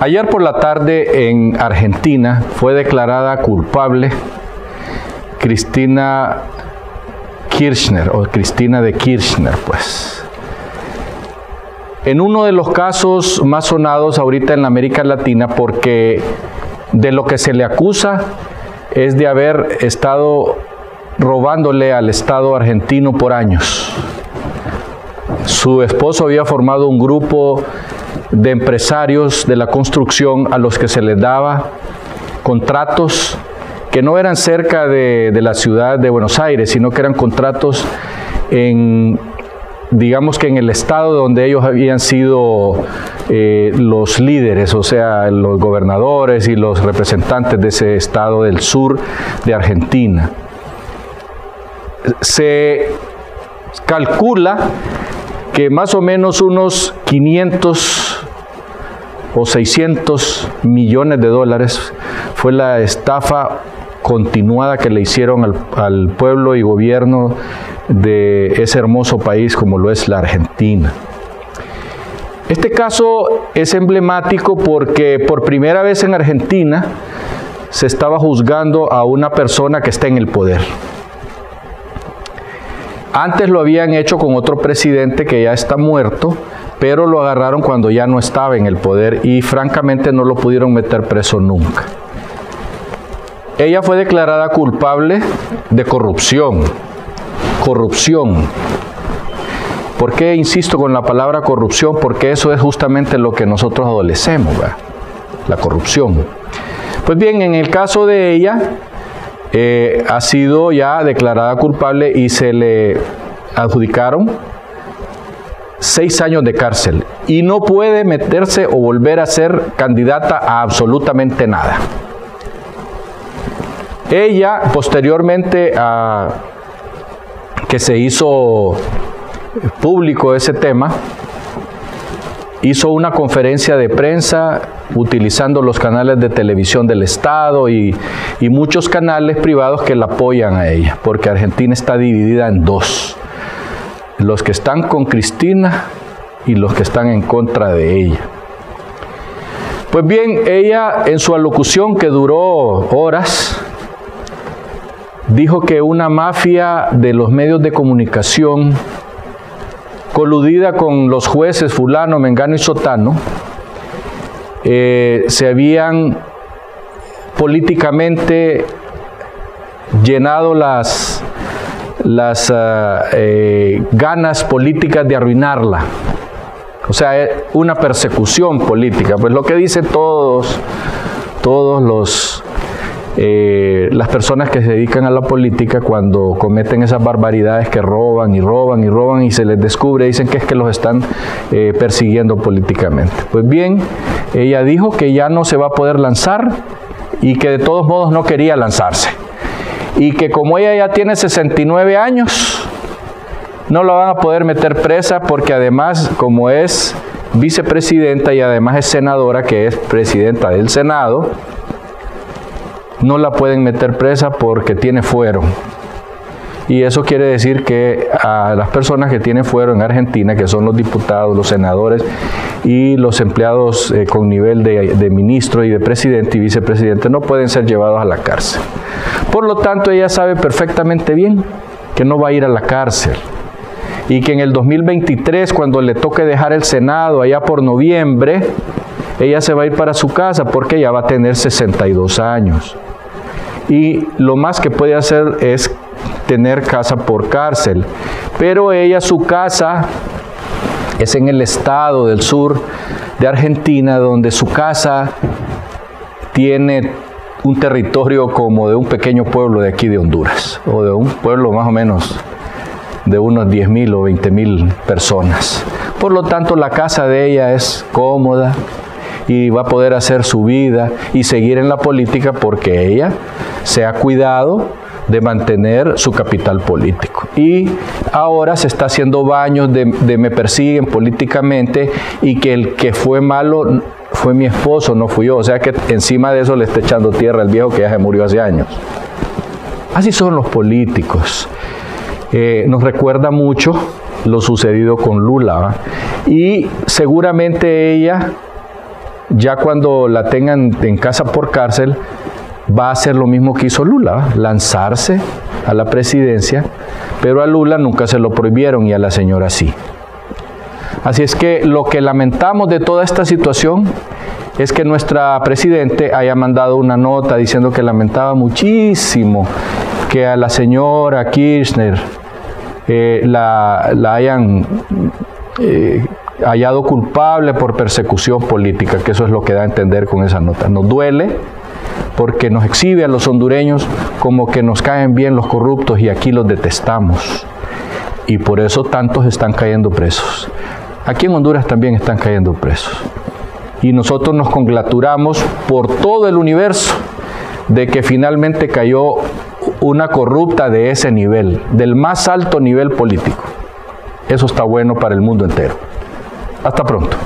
Ayer por la tarde en Argentina fue declarada culpable Cristina Kirchner o Cristina de Kirchner, pues. En uno de los casos más sonados ahorita en América Latina porque de lo que se le acusa es de haber estado robándole al Estado argentino por años. Su esposo había formado un grupo de empresarios de la construcción a los que se les daba contratos que no eran cerca de, la ciudad de Buenos Aires, sino que eran contratos en, digamos que en el estado donde ellos habían sido eh, los líderes, o sea, los gobernadores y los representantes de ese estado del sur de Argentina. Se calcula que más o menos unos 500 o 600 millones de dólares fue la estafa continuada que le hicieron al, pueblo y gobierno de ese hermoso país como lo es la Argentina. Este caso es emblemático porque por primera vez en Argentina se estaba juzgando a una persona que está en el poder. Antes lo habían hecho con otro presidente que ya está muerto, pero lo agarraron cuando ya no estaba en el poder y francamente no lo pudieron meter preso nunca. Ella fue declarada culpable de corrupción. Corrupción. ¿Por qué insisto con la palabra corrupción? Porque eso es justamente lo que nosotros adolecemos, la corrupción. Pues bien, en el caso de ella, eh, ha sido ya declarada culpable y se le adjudicaron seis años de cárcel y no puede meterse o volver a ser candidata a absolutamente nada. Ella, posteriormente a que se hizo público ese tema, hizo una conferencia de prensa utilizando los canales de televisión del Estado y, muchos canales privados que la apoyan a ella, porque Argentina está dividida en dos, los que están con Cristina y los que están en contra de ella. Pues bien, ella en su alocución que duró horas, dijo que una mafia de los medios de comunicación, coludida con los jueces fulano, mengano y sotano, eh, se habían políticamente llenado las, las ah, eh, ganas políticas de arruinarla. O sea, una persecución política. Pues lo que dicen todos, todos los eh, las personas que se dedican a la política cuando cometen esas barbaridades que roban y roban y roban y se les descubre, dicen que es que los están eh, persiguiendo políticamente. Pues bien, ella dijo que ya no se va a poder lanzar y que de todos modos no quería lanzarse. Y que como ella ya tiene 69 años, no la van a poder meter presa porque además como es vicepresidenta y además es senadora, que es presidenta del Senado, no la pueden meter presa porque tiene fuero. Y eso quiere decir que a las personas que tienen fuero en Argentina, que son los diputados, los senadores y los empleados eh, con nivel de, de, ministro y de presidente y vicepresidente, no pueden ser llevados a la cárcel. Por lo tanto, ella sabe perfectamente bien que no va a ir a la cárcel y que en el 2023, cuando le toque dejar el Senado allá por noviembre, ella se va a ir para su casa porque ya va a tener 62 años y lo más que puede hacer es tener casa por cárcel. Pero ella, su casa es en el estado del sur de Argentina, donde su casa tiene un territorio como de un pequeño pueblo de aquí de Honduras, o de un pueblo más o menos de unos 10 mil o 20 mil personas. Por lo tanto, la casa de ella es cómoda, y va a poder hacer su vida y seguir en la política porque ella se ha cuidado de mantener su capital político. Y ahora se está haciendo baños de, me persiguen políticamente y que el que fue malo fue mi esposo, no fui yo. O sea que encima de eso le está echando tierra al viejo que ya se murió hace años. Así son los políticos. Eh, nos recuerda mucho lo sucedido con Lula. Y seguramente ella ya cuando la tengan en casa por cárcel, va a hacer lo mismo que hizo Lula, lanzarse a la presidencia, pero a Lula nunca se lo prohibieron y a la señora sí. Así es que lo que lamentamos de toda esta situación es que nuestra presidente haya mandado una nota diciendo que lamentaba muchísimo que a la señora Kirchner eh, la, hayan eh, hallado culpable por persecución política, que eso es lo que da a entender con esa nota. Nos duele porque nos exhibe a los hondureños como que nos caen bien los corruptos y aquí los detestamos. Y por eso tantos están cayendo presos. Aquí en Honduras también están cayendo presos. Y nosotros nos congratulamos por todo el universo de que finalmente cayó una corrupta de ese nivel, del más alto nivel político. Eso está bueno para el mundo entero. Hasta pronto.